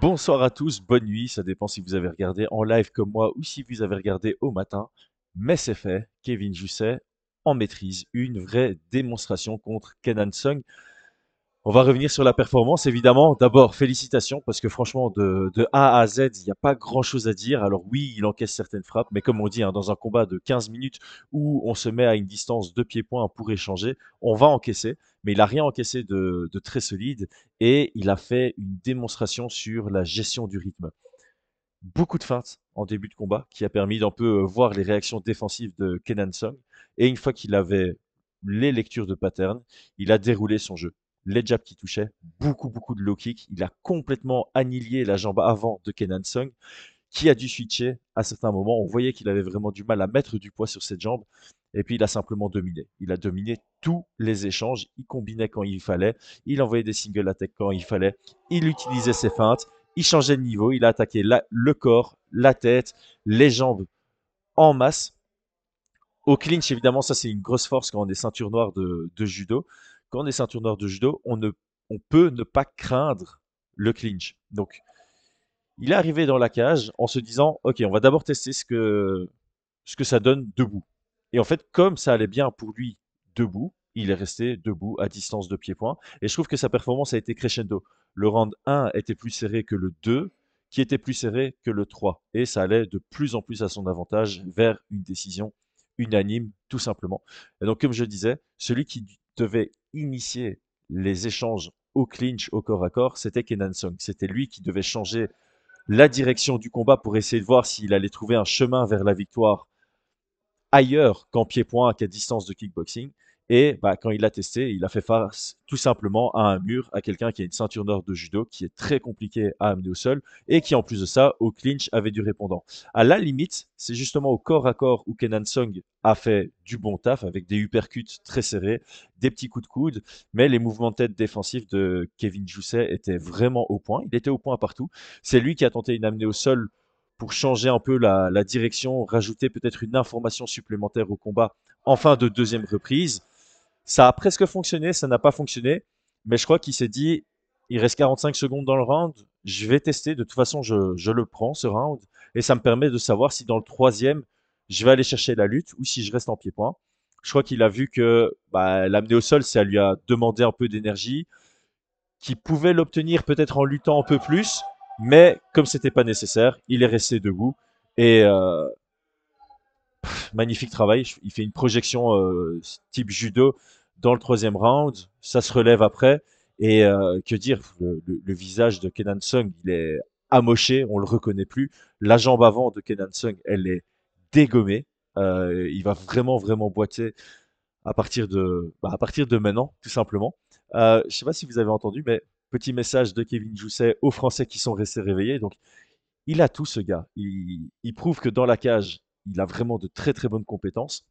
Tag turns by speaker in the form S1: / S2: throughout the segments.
S1: Bonsoir à tous, bonne nuit, ça dépend si vous avez regardé en live comme moi ou si vous avez regardé au matin. Mais c'est fait, Kevin Jousset en maîtrise, une vraie démonstration contre Kenan Sung. On va revenir sur la performance, évidemment. D'abord, félicitations, parce que franchement, de, A à Z, il n'y a pas grand-chose à dire. Alors oui, il encaisse certaines frappes, mais comme on dit, hein, dans un combat de 15 minutes où on se met à une distance de pieds-points pour échanger, on va encaisser, mais il n'a rien encaissé de, de très solide, et il a fait une démonstration sur la gestion du rythme. Beaucoup de feintes en début de combat, qui a permis d'un peu euh, voir les réactions défensives de Kenan Song, et une fois qu'il avait les lectures de pattern, il a déroulé son jeu les jabs qui touchaient, beaucoup, beaucoup de low kick. Il a complètement annihilé la jambe avant de Kenan Sung, qui a dû switcher à certains moments. On voyait qu'il avait vraiment du mal à mettre du poids sur cette jambe. Et puis il a simplement dominé. Il a dominé tous les échanges. Il combinait quand il fallait. Il envoyait des single attacks quand il fallait. Il utilisait ses feintes. Il changeait de niveau. Il a attaqué le corps, la tête, les jambes en masse. Au clinch, évidemment, ça c'est une grosse force quand on est ceinture noire de judo quand on est ceinture noire de judo, on, ne, peut ne pas craindre le clinch. Donc, il est arrivé dans la cage en se disant, OK, on va d'abord tester ce que, ce que ça donne debout. Et en fait, comme ça allait bien pour lui debout, il est resté debout à distance de pied-point. Et je trouve que sa performance a été crescendo. Le round 1 était plus serré que le 2, qui était plus serré que le 3. Et ça allait de plus en plus à son avantage vers une décision unanime, tout simplement. Et donc, comme je disais, celui qui devait initier les échanges au clinch, au corps à corps, c'était Kenan Song. C'était lui qui devait changer la direction du combat pour essayer de voir s'il allait trouver un chemin vers la victoire ailleurs qu'en pied-point, qu'à distance de kickboxing. Et bah, quand il a testé, il a fait face tout simplement à un mur, à quelqu'un qui a une ceinture d'or de judo, qui est très compliqué à amener au sol, et qui en plus de ça, au clinch, avait du répondant. À la limite, c'est justement au corps à corps où Kenan Song a fait du bon taf, avec des uppercuts très serrés, des petits coups de coude, mais les mouvements de tête défensifs de Kevin Jousset étaient vraiment au point. Il était au point partout. C'est lui qui a tenté une amenée au sol pour changer un peu la, la direction, rajouter peut-être une information supplémentaire au combat en fin de deuxième reprise. Ça a presque fonctionné, ça n'a pas fonctionné, mais je crois qu'il s'est dit, il reste 45 secondes dans le round, je vais tester, de toute façon je, le prends ce round, et ça me permet de savoir si dans le troisième, je vais aller chercher la lutte ou si je reste en pied-point. Je crois qu'il a vu que bah, l'amener au sol, ça lui a demandé un peu d'énergie, qu'il pouvait l'obtenir peut-être en luttant un peu plus, mais comme c'était pas nécessaire, il est resté debout et euh, magnifique travail. Il fait une projection euh, type judo dans le troisième round. Ça se relève après. Et euh, que dire, le, visage de Kenan Sung, il est amoché, on le reconnaît plus. La jambe avant de Kenan Sung, elle est dégommée. Euh, il va vraiment, vraiment boiter à partir de, bah, à partir de maintenant, tout simplement. Euh, je sais pas si vous avez entendu, mais petit message de Kevin Jousset aux Français qui sont restés réveillés. Donc, il a tout ce gars. Il, il prouve que dans la cage, il a vraiment de très très bonnes compétences.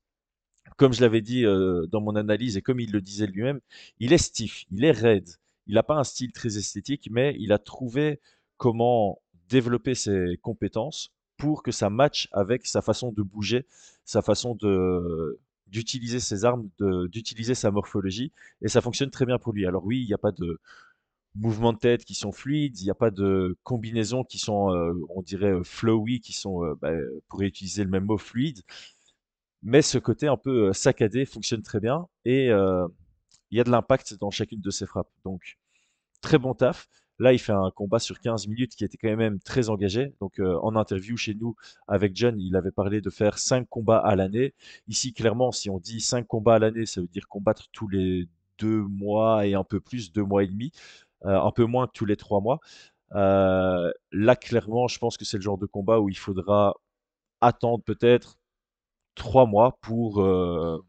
S1: Comme je l'avais dit euh, dans mon analyse et comme il le disait lui-même, il est stiff, il est raide. Il n'a pas un style très esthétique, mais il a trouvé comment développer ses compétences pour que ça matche avec sa façon de bouger, sa façon de d'utiliser ses armes, d'utiliser sa morphologie, et ça fonctionne très bien pour lui. Alors oui, il n'y a pas de, mouvements de tête qui sont fluides, il n'y a pas de combinaisons qui sont, euh, on dirait, euh, flowy, qui sont, euh, bah, pour utiliser le même mot, fluide. Mais ce côté un peu saccadé fonctionne très bien et il y a de l'impact dans chacune de ses frappes. Donc, très bon taf. Là, il fait un combat sur 15 minutes qui était quand même très engagé. Donc, en interview chez nous avec John, il avait parlé de faire 5 combats à l'année. Ici, clairement, si on dit 5 combats à l'année, ça veut dire combattre tous les deux mois et un peu plus, deux mois et demi. Euh, un peu moins que tous les trois mois. Euh, là, clairement, je pense que c'est le genre de combat où il faudra attendre peut-être trois mois pour euh,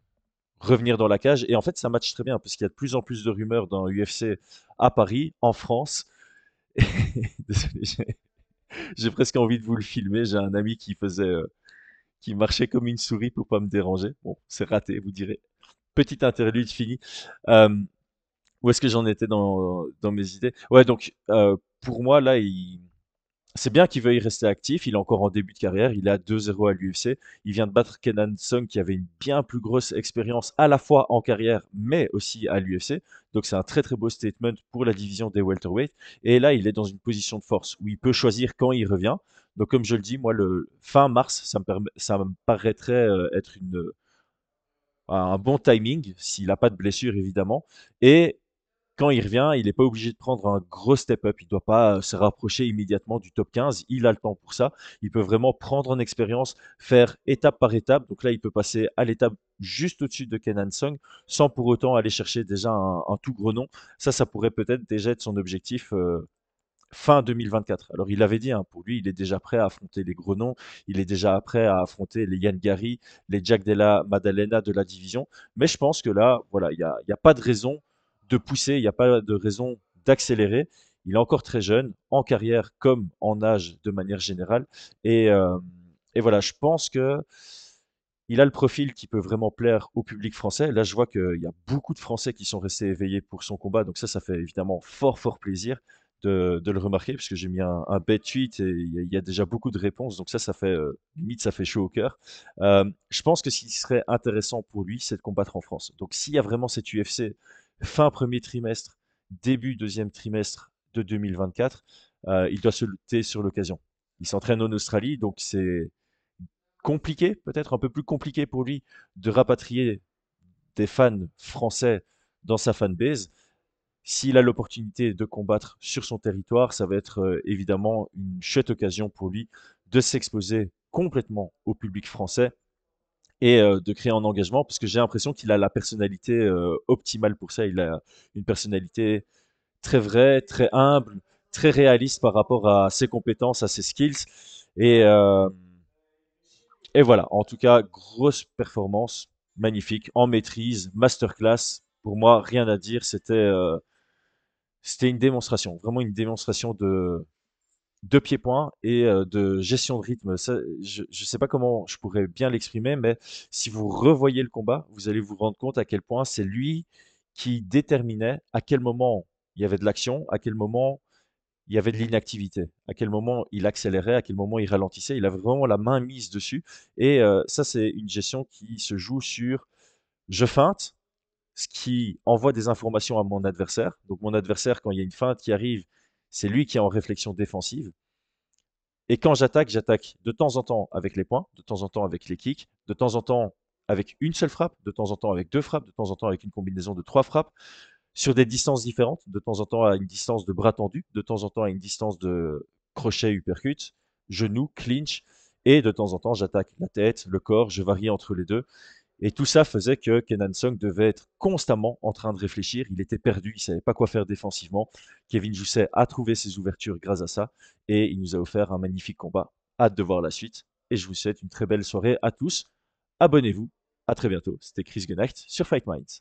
S1: revenir dans la cage. Et en fait, ça match très bien parce qu'il y a de plus en plus de rumeurs dans UFC à Paris, en France. Désolé, j'ai presque envie de vous le filmer. J'ai un ami qui faisait, qui marchait comme une souris pour pas me déranger. Bon, c'est raté, vous direz. Petite interlude finie. Où est-ce que j'en étais dans, dans mes idées? Ouais, donc euh, pour moi, là, il, c'est bien qu'il veuille rester actif. Il est encore en début de carrière. Il est à 2-0 à l'UFC. Il vient de battre Kenan Sung qui avait une bien plus grosse expérience à la fois en carrière mais aussi à l'UFC. Donc c'est un très très beau statement pour la division des welterweight. Et là, il est dans une position de force où il peut choisir quand il revient. Donc comme je le dis, moi, fin mars, ça me, paraîtrait euh, être une, un bon timing s'il n'a pas de blessure évidemment. Et quand il revient, il n'est pas obligé de prendre un gros step-up. Il ne doit pas euh, se rapprocher immédiatement du top 15. Il a le temps pour ça. Il peut vraiment prendre en expérience, faire étape par étape. Donc là, il peut passer à l'étape juste au-dessus de Kenan Song sans pour autant aller chercher déjà un, tout gros nom. Ça, ça pourrait peut-être déjà être son objectif euh, fin 2024. Alors il avait dit, hein, pour lui, il est déjà prêt à affronter les gros noms, il est déjà prêt à affronter les Yann Gary, les Jack Della Maddalena de la division. Mais je pense que là, voilà, il n'y a, a, pas de raison de pousser, il n'y a pas de raison d'accélérer. Il est encore très jeune, en carrière comme en âge de manière générale. Et, euh, voilà, je pense que il a le profil qui peut vraiment plaire au public français. Là, je vois qu'il y a beaucoup de Français qui sont restés éveillés pour son combat. Donc ça, ça fait évidemment fort, fort plaisir de, le remarquer, puisque j'ai mis un, bet tweet et il y, a déjà beaucoup de réponses. Donc ça, ça fait, euh, limite, ça fait chaud au cœur. Euh, je pense que ce qui serait intéressant pour lui, c'est de combattre en France. Donc s'il y a vraiment cette UFC fin premier trimestre, début deuxième trimestre de 2024, euh, il doit se lutter sur l'occasion. Il s'entraîne en Australie, donc c'est compliqué, peut-être un peu plus compliqué pour lui de rapatrier des fans français dans sa fanbase. S'il a l'opportunité de combattre sur son territoire, ça va être euh, évidemment une chouette occasion pour lui de s'exposer complètement au public français et euh, de créer un engagement parce que j'ai l'impression qu'il a la personnalité euh, optimale pour ça. Il a une personnalité très vraie, très humble, très réaliste par rapport à ses compétences, à ses skills. Et, euh, et voilà, en tout cas, grosse performance, magnifique, en maîtrise, masterclass. Pour moi, rien à dire. C'était c'était une démonstration, vraiment une démonstration de, de pieds-points et euh, de gestion de rythme. je ne sais pas comment je pourrais bien l'exprimer, mais si vous revoyez le combat, vous allez vous rendre compte à quel point c'est lui qui déterminait à quel moment il y avait de l'action, à quel moment il y avait de l'inactivité, à quel moment il accélérait, à quel moment il ralentissait. Il avait vraiment la main mise dessus. Et euh, ça, c'est une gestion qui se joue sur je feinte, ce qui envoie des informations à mon adversaire. Donc mon adversaire, quand il y a une feinte qui arrive, c'est lui qui est en réflexion défensive. Et quand j'attaque, j'attaque de temps en temps avec les points, de temps en temps avec les kicks, de temps en temps avec une seule frappe, de temps en temps avec deux frappes, de temps en temps avec une combinaison de trois frappes, sur des distances différentes, de temps en temps à une distance de bras tendu, de temps en temps à une distance de crochet uppercut, genou, clinch, et de temps en temps j'attaque la tête, le corps, je varie entre les deux. Et tout ça faisait que Kenan Song devait être constamment en train de réfléchir. Il était perdu, il savait pas quoi faire défensivement. Kevin Jousset a trouvé ses ouvertures grâce à ça et il nous a offert un magnifique combat. Hâte de voir la suite et je vous souhaite une très belle soirée à tous. Abonnez-vous. À très bientôt. C'était Chris Genacht sur Fight Minds.